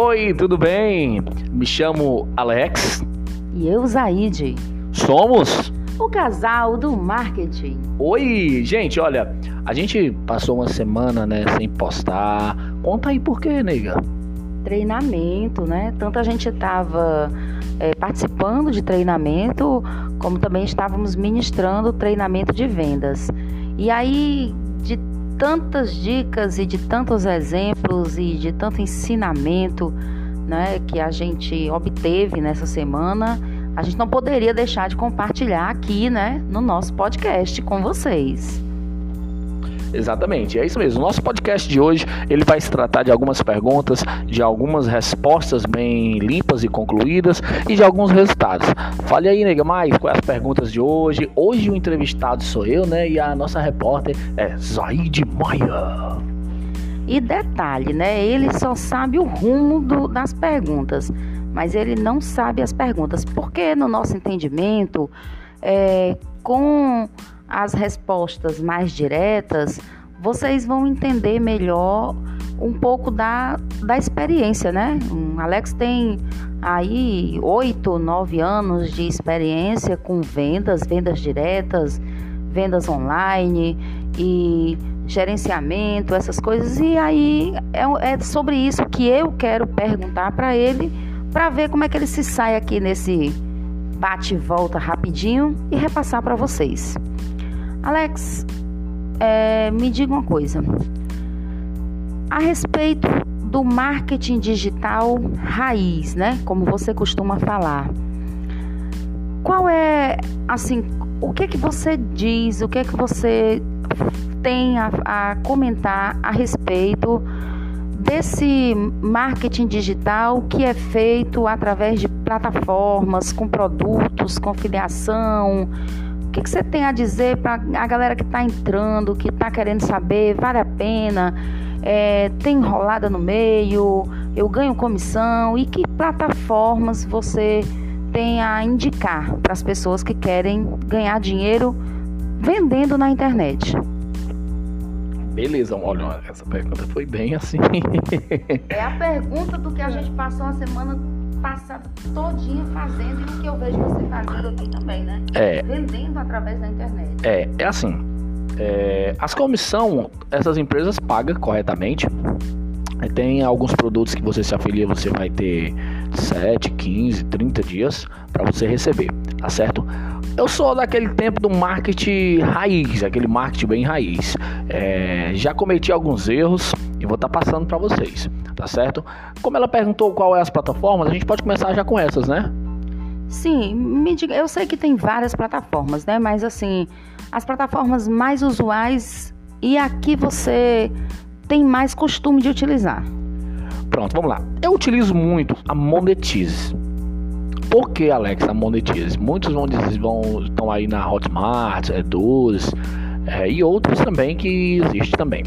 Oi, tudo bem? Me chamo Alex. E eu, Zaide. Somos o casal do marketing. Oi, gente, olha, a gente passou uma semana, né, sem postar. Conta aí por quê, nega? Treinamento, né? Tanto a gente estava é, participando de treinamento, como também estávamos ministrando treinamento de vendas. E aí, de tantas dicas e de tantos exemplos e de tanto ensinamento né, que a gente obteve nessa semana, a gente não poderia deixar de compartilhar aqui né, no nosso podcast com vocês. Exatamente, é isso mesmo. Nosso podcast de hoje ele vai se tratar de algumas perguntas, de algumas respostas bem limpas e concluídas e de alguns resultados. Fale aí, nega, mais quais as perguntas de hoje. Hoje o entrevistado sou eu, né? E a nossa repórter é Zaide Maia. E detalhe, né? Ele só sabe o rumo do, das perguntas, mas ele não sabe as perguntas, porque no nosso entendimento, é, com as respostas mais diretas, vocês vão entender melhor um pouco da, da experiência, né? O Alex tem aí oito, nove anos de experiência com vendas, vendas diretas, vendas online e gerenciamento, essas coisas. E aí é, é sobre isso que eu quero perguntar para ele, para ver como é que ele se sai aqui nesse bate volta rapidinho e repassar para vocês. Alex, é, me diga uma coisa. A respeito do marketing digital raiz, né? Como você costuma falar. Qual é, assim, o que é que você diz, o que é que você tem a, a comentar a respeito desse marketing digital que é feito através de plataformas, com produtos, com filiação, o que, que você tem a dizer para a galera que está entrando, que está querendo saber, vale a pena? É, tem enrolada no meio? Eu ganho comissão? E que plataformas você tem a indicar para as pessoas que querem ganhar dinheiro vendendo na internet? Beleza, olha, essa pergunta foi bem assim. é a pergunta do que a gente passou a semana passada todinha fazendo e o que eu vejo você fazendo aqui também, né? É. Vendendo através da internet. É, é assim. É, as comissão, essas empresas pagam corretamente. Tem alguns produtos que você se afilia, você vai ter 7, 15, 30 dias para você receber, tá certo? Eu sou daquele tempo do marketing raiz, aquele marketing bem raiz. É, já cometi alguns erros e vou estar tá passando para vocês tá certo? Como ela perguntou qual é as plataformas, a gente pode começar já com essas, né? Sim, me diga, eu sei que tem várias plataformas, né? Mas assim, as plataformas mais usuais e aqui você tem mais costume de utilizar. Pronto, vamos lá. Eu utilizo muito a Monetize. Por que, Alex, a Monetize? Muitos vão dizer, vão estão aí na Hotmart, Eduz, é, e outros também que existe também.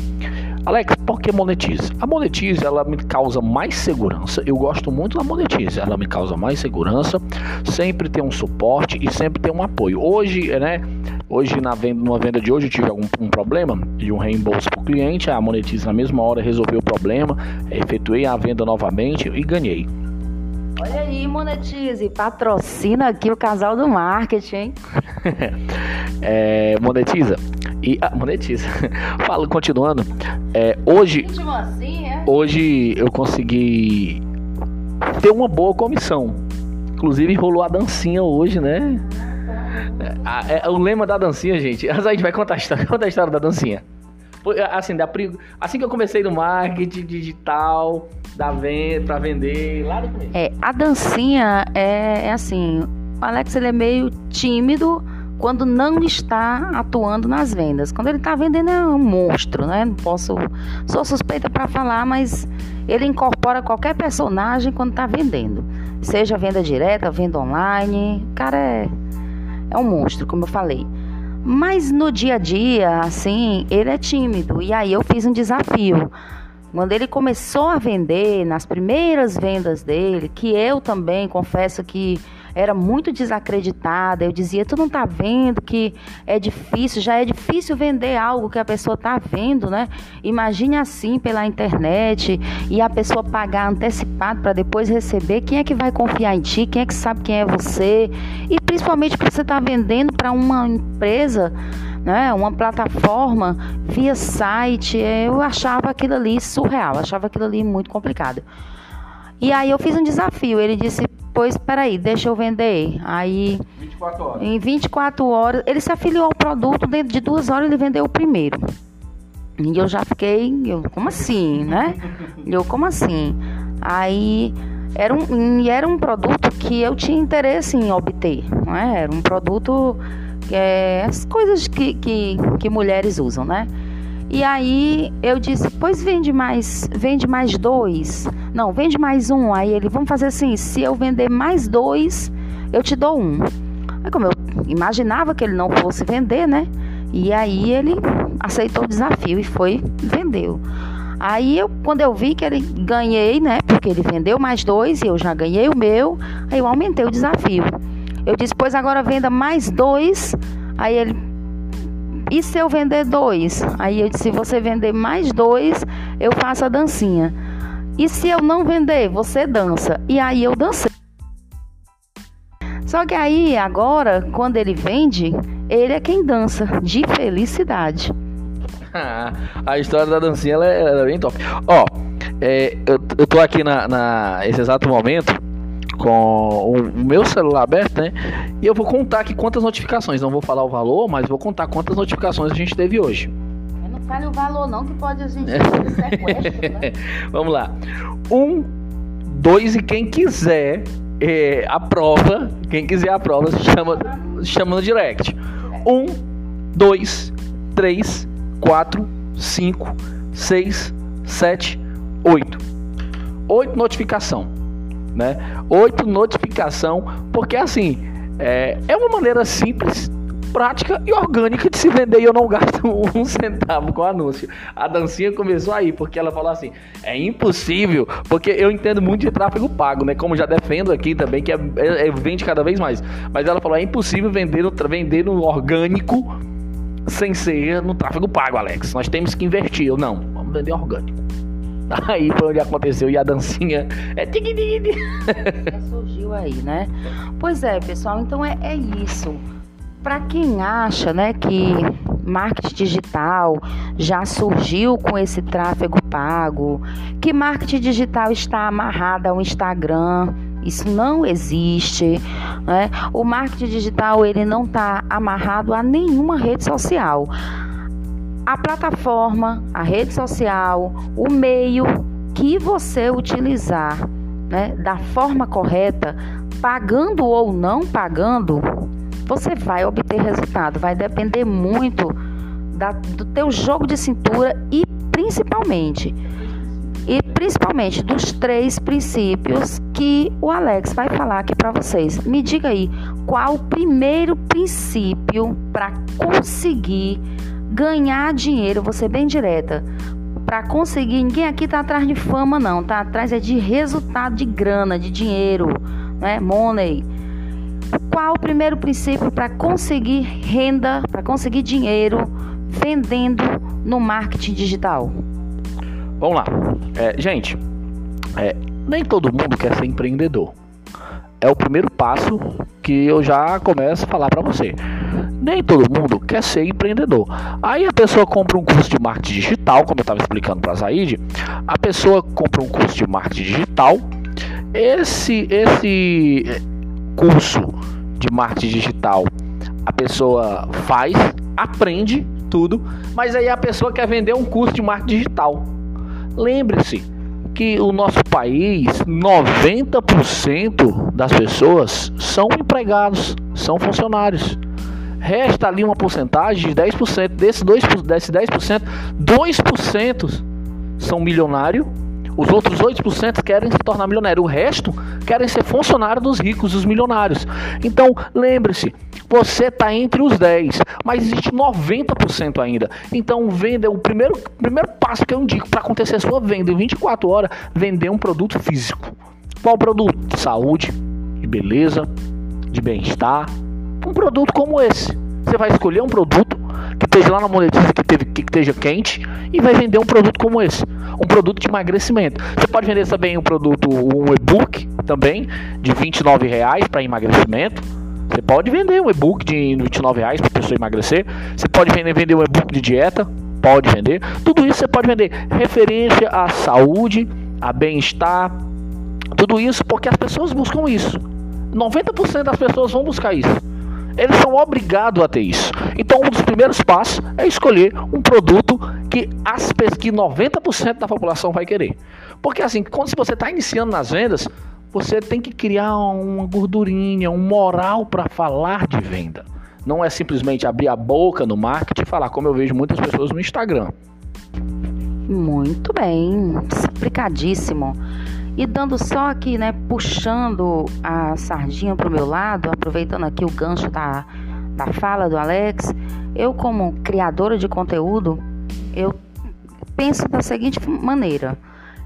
Alex, por que Monetize? A Monetize ela me causa mais segurança. Eu gosto muito da Monetize. Ela me causa mais segurança. Sempre tem um suporte e sempre tem um apoio. Hoje, né? Hoje na venda, numa venda de hoje eu tive algum um problema de um reembolso para o cliente. A Monetize na mesma hora resolveu o problema, efetuei a venda novamente e ganhei. Olha aí, Monetize, patrocina aqui o casal do marketing. é, monetiza. E ah, monetiza. Falo, continuando. É, hoje, assim, é? hoje eu consegui ter uma boa comissão. Inclusive rolou a dancinha hoje, né? É, é, o lema da dancinha, gente. A gente vai contar a história, conta a história da dancinha. Assim, da, assim que eu comecei no marketing digital, da venda, pra vender, lá do começo. É, a dancinha é, é assim, o Alex ele é meio tímido quando não está atuando nas vendas. Quando ele está vendendo é um monstro, né? Não posso, sou suspeita para falar, mas ele incorpora qualquer personagem quando está vendendo, seja venda direta, venda online. O cara é é um monstro, como eu falei. Mas no dia a dia, assim, ele é tímido. E aí eu fiz um desafio. Quando ele começou a vender, nas primeiras vendas dele, que eu também confesso que era muito desacreditada. Eu dizia: "Tu não tá vendo que é difícil, já é difícil vender algo que a pessoa tá vendo, né? Imagine assim pela internet e a pessoa pagar antecipado para depois receber. Quem é que vai confiar em ti? Quem é que sabe quem é você? E principalmente que você está vendendo para uma empresa né, uma plataforma via site, eu achava aquilo ali surreal, achava aquilo ali muito complicado. E aí eu fiz um desafio, ele disse, pois peraí, deixa eu vender. Aí 24 horas. em 24 horas, ele se afiliou ao produto, dentro de duas horas ele vendeu o primeiro. E eu já fiquei, eu, como assim, né? Eu, como assim? Aí era um, era um produto que eu tinha interesse em obter, não é? Era um produto é, as coisas que, que, que mulheres usam, né? E aí eu disse, pois vende mais, vende mais dois. Não, vende mais um. Aí ele, vamos fazer assim, se eu vender mais dois, eu te dou um. Aí como eu imaginava que ele não fosse vender, né? E aí ele aceitou o desafio e foi, vendeu. Aí eu, quando eu vi que ele ganhei, né? Porque ele vendeu mais dois e eu já ganhei o meu, aí eu aumentei o desafio. Eu disse, pois agora venda mais dois. Aí ele, e se eu vender dois? Aí eu disse, se você vender mais dois, eu faço a dancinha. E se eu não vender, você dança. E aí eu dancei. Só que aí, agora, quando ele vende, ele é quem dança, de felicidade. a história da dancinha ela é, ela é bem top. Ó, é, eu, eu tô aqui na, na, esse exato momento com o meu celular aberto, né? E eu vou contar aqui quantas notificações. Não vou falar o valor, mas vou contar quantas notificações a gente teve hoje. não fale o valor, não, que pode a gente sequestro, né? Vamos lá. Um, dois e quem quiser é, a prova, quem quiser a prova, chama, chama no direct. Um, dois, três, quatro, cinco, seis, sete, oito. Oito notificação né? Oito notificação, porque assim é, é uma maneira simples, prática e orgânica de se vender e eu não gasto um centavo com anúncio. A dancinha começou aí, porque ela falou assim: é impossível, porque eu entendo muito de tráfego pago, né? Como já defendo aqui também, que é, é, é vende cada vez mais. Mas ela falou: é impossível vender vender no orgânico sem ser no tráfego pago, Alex. Nós temos que investir. Eu não, vamos vender orgânico. Aí foi onde aconteceu e a dancinha é tig tig surgiu aí, né? Pois é, pessoal, então é, é isso. Para quem acha, né, que marketing digital já surgiu com esse tráfego pago, que marketing digital está amarrado ao Instagram, isso não existe. Né? O marketing digital ele não está amarrado a nenhuma rede social a plataforma, a rede social, o meio que você utilizar né, da forma correta, pagando ou não pagando, você vai obter resultado. Vai depender muito da, do teu jogo de cintura e principalmente e principalmente dos três princípios que o Alex vai falar aqui para vocês. Me diga aí, qual o primeiro princípio para conseguir ganhar dinheiro, você bem direta, para conseguir, ninguém aqui tá atrás de fama não, tá atrás é de resultado de grana, de dinheiro, né? Money. Qual o primeiro princípio para conseguir renda, para conseguir dinheiro vendendo no marketing digital? Vamos lá, é, gente. É, nem todo mundo quer ser empreendedor. É o primeiro passo que eu já começo a falar para você. Nem todo mundo quer ser empreendedor. Aí a pessoa compra um curso de marketing digital, como eu estava explicando para a Zaid, a pessoa compra um curso de marketing digital. Esse esse eh, curso de marketing digital, a pessoa faz, aprende tudo, mas aí a pessoa quer vender um curso de marketing digital. Lembre-se que o nosso país, 90% das pessoas são empregados, são funcionários. Resta ali uma porcentagem de 10%. Desse, 2, desse 10%, 2% são milionários. Os outros 8% querem se tornar milionário. O resto querem ser funcionário dos ricos, dos milionários. Então, lembre-se, você está entre os 10, mas existe 90% ainda. Então, venda, o primeiro, primeiro passo que eu indico para acontecer a sua venda em 24 horas, vender um produto físico. Qual produto? Saúde, beleza, de bem-estar. Um produto como esse. Você vai escolher um produto que esteja lá na monetiza, que, teve, que esteja quente, e vai vender um produto como esse. Um produto de emagrecimento. Você pode vender também um produto, um e-book também, de 29 reais para emagrecimento. Você pode vender um e-book de 29 reais para pessoa emagrecer. Você pode vender, vender um e-book de dieta. Pode vender. Tudo isso você pode vender. Referência à saúde, a bem-estar. Tudo isso porque as pessoas buscam isso. 90% das pessoas vão buscar isso. Eles são obrigados a ter isso. Então, um dos primeiros passos é escolher um produto que, as, que 90% da população vai querer. Porque, assim, quando você está iniciando nas vendas, você tem que criar uma gordurinha, um moral para falar de venda. Não é simplesmente abrir a boca no marketing e falar, como eu vejo muitas pessoas no Instagram. Muito bem, explicadíssimo. E dando só aqui, né, puxando a sardinha para o meu lado, aproveitando aqui o gancho da, da fala do Alex, eu como criadora de conteúdo, eu penso da seguinte maneira: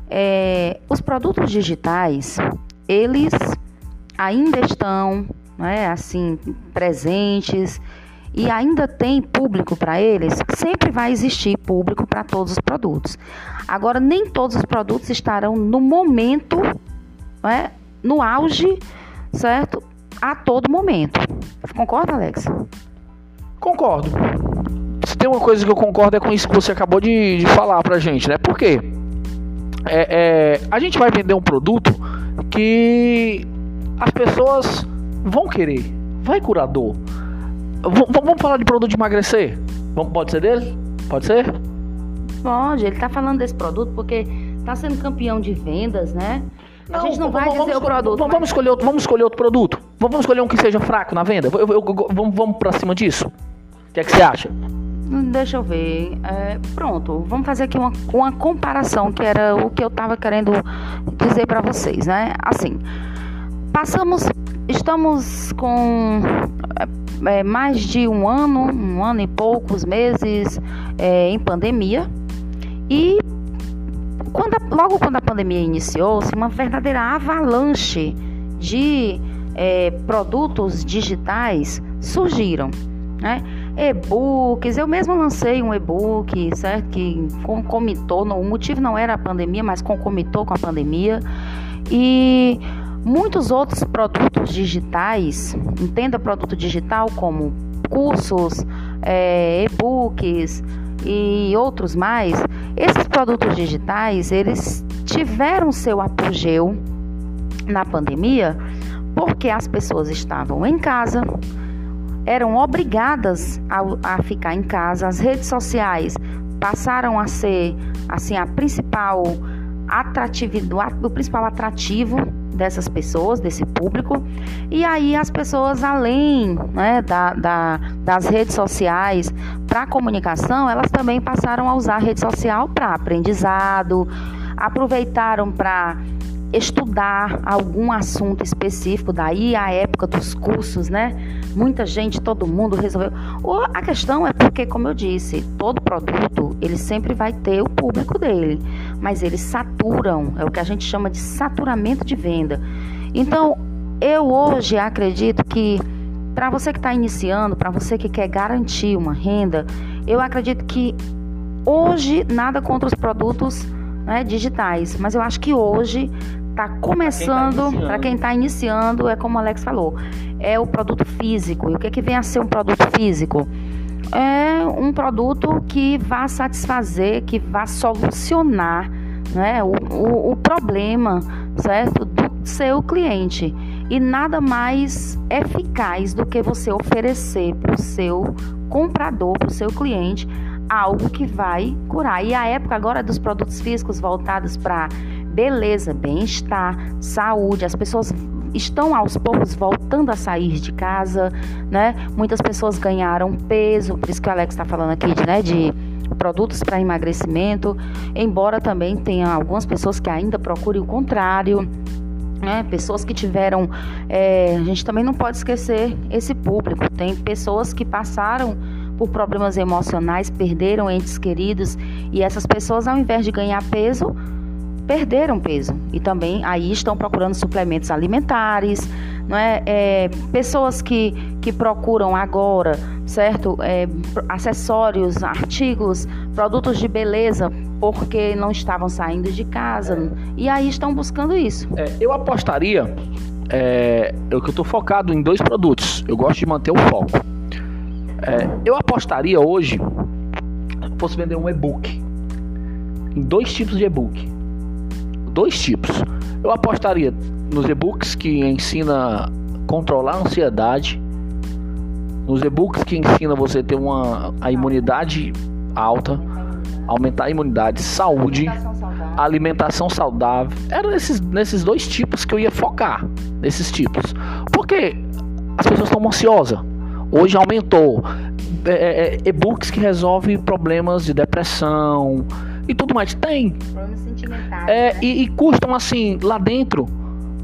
é, os produtos digitais, eles ainda estão, né, assim, presentes e ainda tem público para eles, sempre vai existir público para todos os produtos. Agora, nem todos os produtos estarão no momento, né, no auge, certo? A todo momento. Concorda, Alex? Concordo. Se tem uma coisa que eu concordo é com isso que você acabou de, de falar pra gente, né? Por quê? É, é, a gente vai vender um produto que as pessoas vão querer. Vai curador. V vamos falar de produto de emagrecer? Vamos, pode ser dele? Pode ser? Pode, ele está falando desse produto porque está sendo campeão de vendas, né? A gente não vai dizer o produto. Vamos, mas... escolher outro, vamos escolher outro produto. Vamos escolher um que seja fraco na venda. Eu, eu, eu, vamos, vamos para cima disso. O que é que você acha? Deixa eu ver. É, pronto, vamos fazer aqui uma, uma comparação, que era o que eu estava querendo dizer para vocês, né? Assim, passamos, estamos com é, mais de um ano, um ano e poucos meses é, em pandemia. E quando a, logo quando a pandemia iniciou-se, uma verdadeira avalanche de é, produtos digitais surgiram. Né? E-books, eu mesmo lancei um e-book, certo? Que concomitou, o motivo não era a pandemia, mas concomitou com a pandemia. E muitos outros produtos digitais, entenda produto digital como cursos, é, e-books e outros mais, esses produtos digitais, eles tiveram seu apogeu na pandemia porque as pessoas estavam em casa, eram obrigadas a, a ficar em casa, as redes sociais passaram a ser assim a principal atratividade, o principal atrativo dessas pessoas, desse público. E aí as pessoas, além né, da, da, das redes sociais para comunicação, elas também passaram a usar a rede social para aprendizado, aproveitaram para estudar algum assunto específico, daí a época dos cursos, né? Muita gente, todo mundo resolveu. A questão é porque, como eu disse, todo produto ele sempre vai ter o público dele, mas eles saturam, é o que a gente chama de saturamento de venda. Então, eu hoje acredito que para você que está iniciando, para você que quer garantir uma renda, eu acredito que hoje nada contra os produtos né, digitais, mas eu acho que hoje está começando, para quem está iniciando, é como o Alex falou, é o produto físico. E o que, é que vem a ser um produto físico? É um produto que vá satisfazer, que vá solucionar né, o, o, o problema certo, do seu cliente. E nada mais eficaz do que você oferecer para o seu comprador, para o seu cliente, algo que vai curar. E a época agora dos produtos físicos voltados para beleza, bem-estar, saúde. As pessoas estão aos poucos voltando a sair de casa, né? Muitas pessoas ganharam peso, por isso que o Alex está falando aqui de, né, de produtos para emagrecimento, embora também tenha algumas pessoas que ainda procurem o contrário. Né? Pessoas que tiveram. É, a gente também não pode esquecer esse público. Tem pessoas que passaram por problemas emocionais, perderam entes queridos e essas pessoas, ao invés de ganhar peso, perderam peso e também aí estão procurando suplementos alimentares, não é? é pessoas que, que procuram agora, certo? É, acessórios, artigos, produtos de beleza, porque não estavam saindo de casa. E aí estão buscando isso. É, eu apostaria. É, eu que estou focado em dois produtos. Eu gosto de manter o foco. É, eu apostaria hoje, fosse vender um e-book, em dois tipos de e-book. Dois tipos. Eu apostaria nos e-books que ensina controlar a ansiedade, nos e-books que ensina você ter uma a imunidade alta, aumentar a imunidade, saúde, alimentação saudável. Eram nesses, nesses dois tipos que eu ia focar, nesses tipos. Porque as pessoas estão ansiosas. Hoje aumentou é, é, é, e-books que resolvem problemas de depressão e tudo mais. Tem. Problemas sentimentais. É, né? e, e custam assim, lá dentro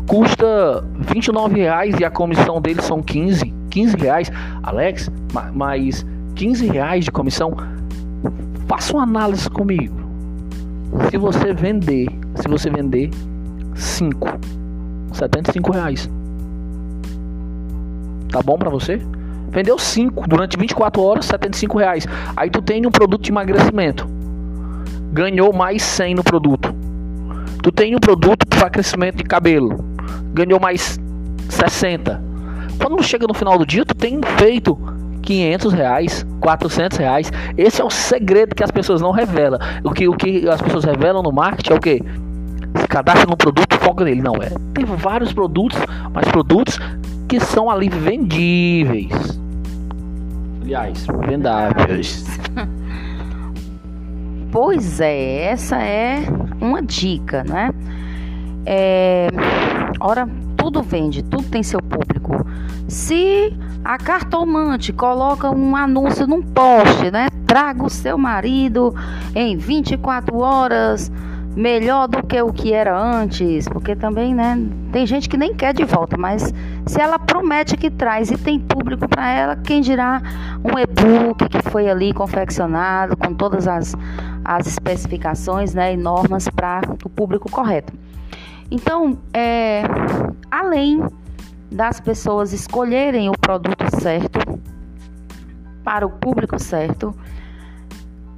custa 29 reais e a comissão deles são 15, 15 reais. Alex, mas 15 reais de comissão, faça uma análise comigo. Se você vender, se você vender 5, 75 reais. Tá bom para você? Vendeu 5 durante 24 horas, 75 reais. Aí tu tem um produto de emagrecimento. Ganhou mais 100 no produto. Tu tem um produto para crescimento de cabelo ganhou mais 60. Quando chega no final do dia, tu tem feito 500 reais, 400 reais. Esse é o segredo que as pessoas não revelam. O que, o que as pessoas revelam no marketing é o que? Se cadastra no produto, foca nele. Não, é. Tem vários produtos, mas produtos que são ali vendíveis. Aliás, vendáveis. Pois é, essa é uma dica, né? É, ora, tudo vende, tudo tem seu público. Se a cartomante coloca um anúncio num poste, né? Traga o seu marido em 24 horas, melhor do que o que era antes, porque também, né, tem gente que nem quer de volta, mas se ela promete que traz e tem público para ela, quem dirá um e-book que foi ali confeccionado com todas as, as especificações, né, e normas para o público correto. Então, é, além das pessoas escolherem o produto certo para o público certo,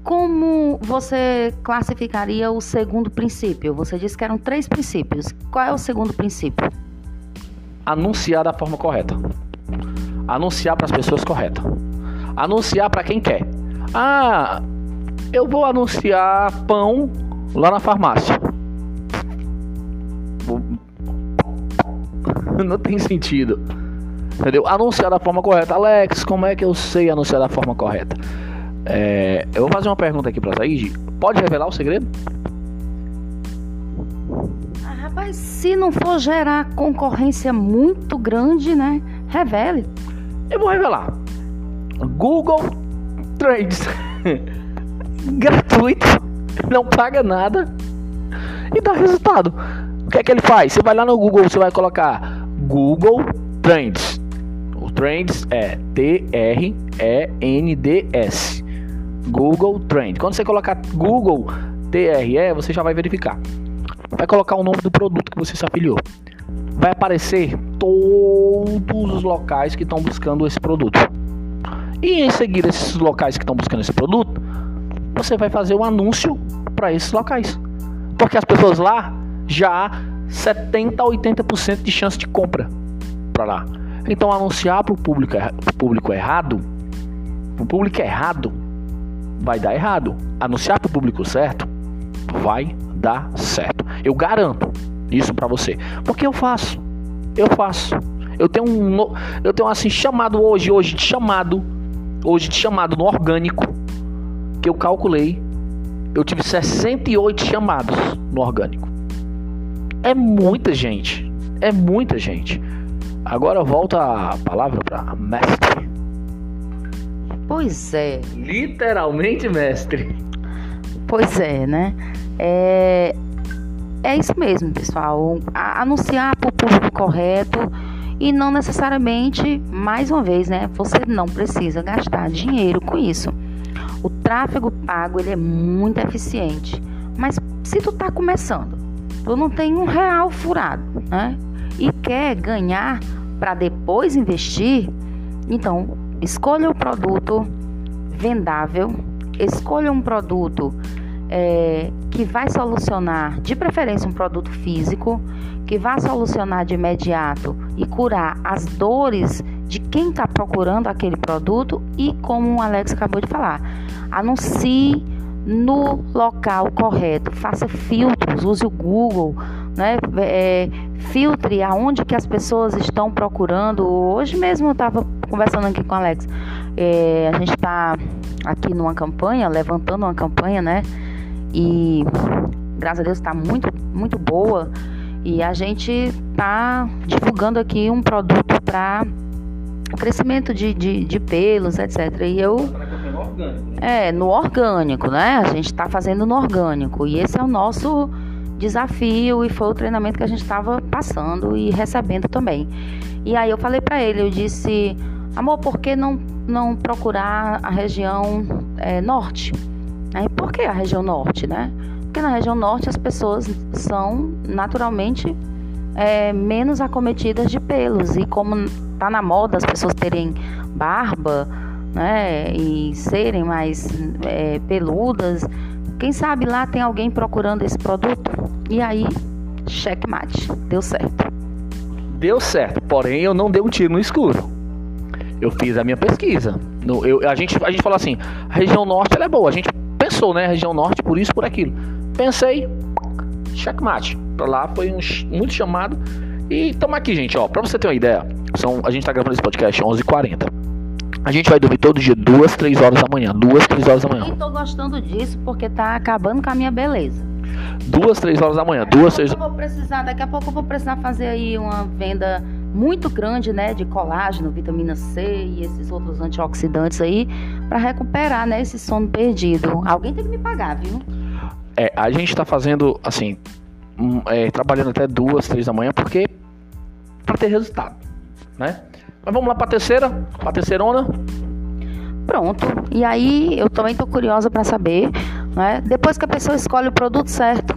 como você classificaria o segundo princípio? Você disse que eram três princípios. Qual é o segundo princípio? Anunciar da forma correta. Anunciar para as pessoas corretas. Anunciar para quem quer. Ah, eu vou anunciar pão lá na farmácia. não tem sentido. Entendeu? Anunciar da forma correta. Alex, como é que eu sei anunciar da forma correta? É, eu vou fazer uma pergunta aqui pra Said. Pode revelar o segredo? Ah, rapaz, se não for gerar concorrência muito grande, né? Revele. Eu vou revelar. Google Trends. Gratuito. Não paga nada. E dá resultado. O que é que ele faz? Você vai lá no Google, você vai colocar Google Trends. O Trends é T-R-E-N-D-S. Google Trend. Quando você colocar Google TRE, você já vai verificar. Vai colocar o nome do produto que você se afiliou. Vai aparecer todos os locais que estão buscando esse produto. E em seguida, esses locais que estão buscando esse produto, você vai fazer um anúncio para esses locais. Porque as pessoas lá já 70 a 80% de chance de compra para lá. Então anunciar para o público, público errado, o público errado, vai dar errado. Anunciar para o público certo, vai dar certo. Eu garanto isso para você, porque eu faço, eu faço. Eu tenho um, eu tenho assim chamado hoje, hoje de chamado, hoje de chamado no orgânico que eu calculei. Eu tive 68 chamados no orgânico. É muita gente. É muita gente. Agora volta a palavra para mestre. Pois é. Literalmente mestre. Pois é, né? É, é isso mesmo, pessoal. Anunciar para o público correto e não necessariamente, mais uma vez, né? Você não precisa gastar dinheiro com isso. O tráfego pago ele é muito eficiente, mas se tu está começando tu não tem um real furado, né? E quer ganhar para depois investir, então escolha o produto vendável, escolha um produto é, que vai solucionar, de preferência, um produto físico, que vai solucionar de imediato e curar as dores de quem está procurando aquele produto e, como o Alex acabou de falar, anuncie no local correto, faça filtros, use o Google, né? É, filtre aonde que as pessoas estão procurando. Hoje mesmo eu estava conversando aqui com o Alex. É, a gente está aqui numa campanha, levantando uma campanha, né? e graças a Deus está muito, muito boa. E a gente está divulgando aqui um produto para crescimento de, de, de, pelos, etc. E eu. É, no orgânico, né? A gente está fazendo no orgânico. E esse é o nosso desafio e foi o treinamento que a gente estava passando e recebendo também. E aí eu falei para ele, eu disse, amor, por que não, não procurar a região é, norte? Aí, por que a região norte, né? Porque na região norte as pessoas são naturalmente é, menos acometidas de pelos e como tá na moda as pessoas terem barba, né, e serem mais é, peludas, quem sabe lá tem alguém procurando esse produto e aí checkmate, deu certo. Deu certo, porém eu não dei um tiro no escuro. Eu fiz a minha pesquisa. No, eu, a, gente, a gente falou assim, a região norte é boa, a gente pensou, né? Região norte, por isso, por aquilo. Pensei, checkmate. Pra lá foi um, muito chamado. E estamos aqui, gente, ó. Pra você ter uma ideia, são, a gente tá gravando esse podcast 11h40. A gente vai dormir todo dia, duas, três horas da manhã. Duas, três horas da manhã. E tô gostando disso porque tá acabando com a minha beleza. Duas, três horas da manhã. Duas, três... Eu vou precisar, daqui a pouco eu vou precisar fazer aí uma venda muito grande, né, de colágeno, vitamina C e esses outros antioxidantes aí, para recuperar, né, esse sono perdido. Alguém tem que me pagar, viu? É, a gente está fazendo, assim, um, é, trabalhando até duas, três da manhã, porque para ter resultado, né? Mas vamos lá para a terceira, para a terceirona. Pronto. E aí eu também tô curiosa para saber, né? Depois que a pessoa escolhe o produto certo,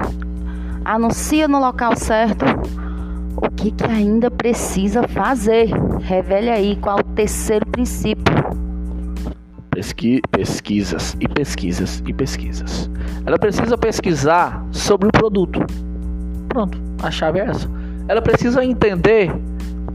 anuncia no local certo, o que, que ainda precisa fazer? Revele aí qual o terceiro princípio. Pesqui pesquisas e pesquisas e pesquisas. Ela precisa pesquisar sobre o produto. Pronto, a chave é essa. Ela precisa entender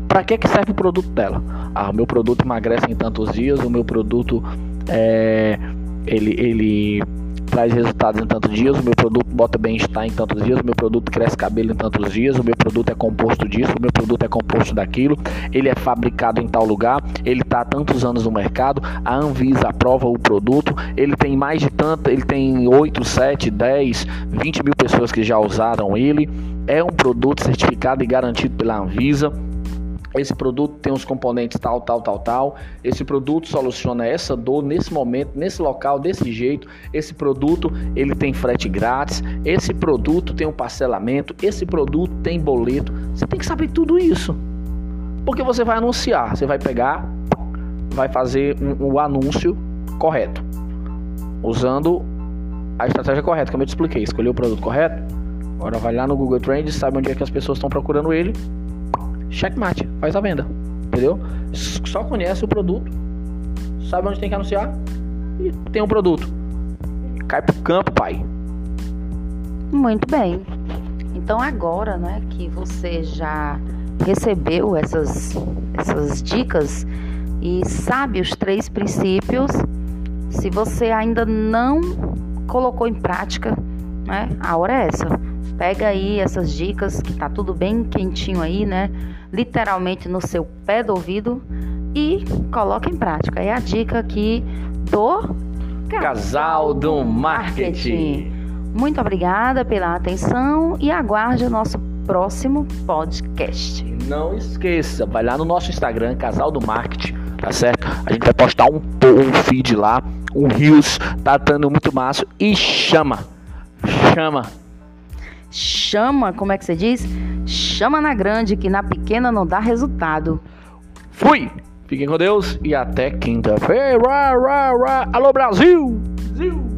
para que, que serve o produto dela. Ah, o meu produto emagrece em tantos dias, o meu produto é, ele, ele traz resultados em tantos dias, o meu produto bota bem-estar em tantos dias, o meu produto cresce cabelo em tantos dias, o meu produto é composto disso, o meu produto é composto daquilo, ele é fabricado em tal lugar, ele está há tantos anos no mercado, a Anvisa aprova o produto, ele tem mais de tanto, ele tem 8, 7, 10, 20 mil pessoas que já usaram ele, é um produto certificado e garantido pela Anvisa esse produto tem os componentes tal, tal, tal, tal. Esse produto soluciona essa dor nesse momento, nesse local, desse jeito. Esse produto ele tem frete grátis. Esse produto tem um parcelamento. Esse produto tem boleto. Você tem que saber tudo isso, porque você vai anunciar. Você vai pegar, vai fazer o um, um anúncio correto, usando a estratégia correta, como eu te expliquei. Escolheu o produto correto. Agora vai lá no Google Trends, sabe onde é que as pessoas estão procurando ele checkmate, faz a venda. Entendeu? Só conhece o produto, sabe onde tem que anunciar e tem um produto. Cai pro campo, pai. Muito bem. Então agora, né, que você já recebeu essas essas dicas e sabe os três princípios, se você ainda não colocou em prática, né, a hora é essa Pega aí essas dicas que tá tudo bem quentinho aí, né? Literalmente no seu pé do ouvido e coloca em prática. É a dica aqui do Casal do Marketing. Muito obrigada pela atenção e aguarde o nosso próximo podcast. Não esqueça, vai lá no nosso Instagram, Casal do Marketing, tá certo? A gente vai postar um, um feed lá, um Rios, tá dando muito massa e chama, chama chama, como é que você diz? Chama na grande, que na pequena não dá resultado. Fui! Fiquem com Deus e até quinta-feira. Alô, Brasil! Brasil!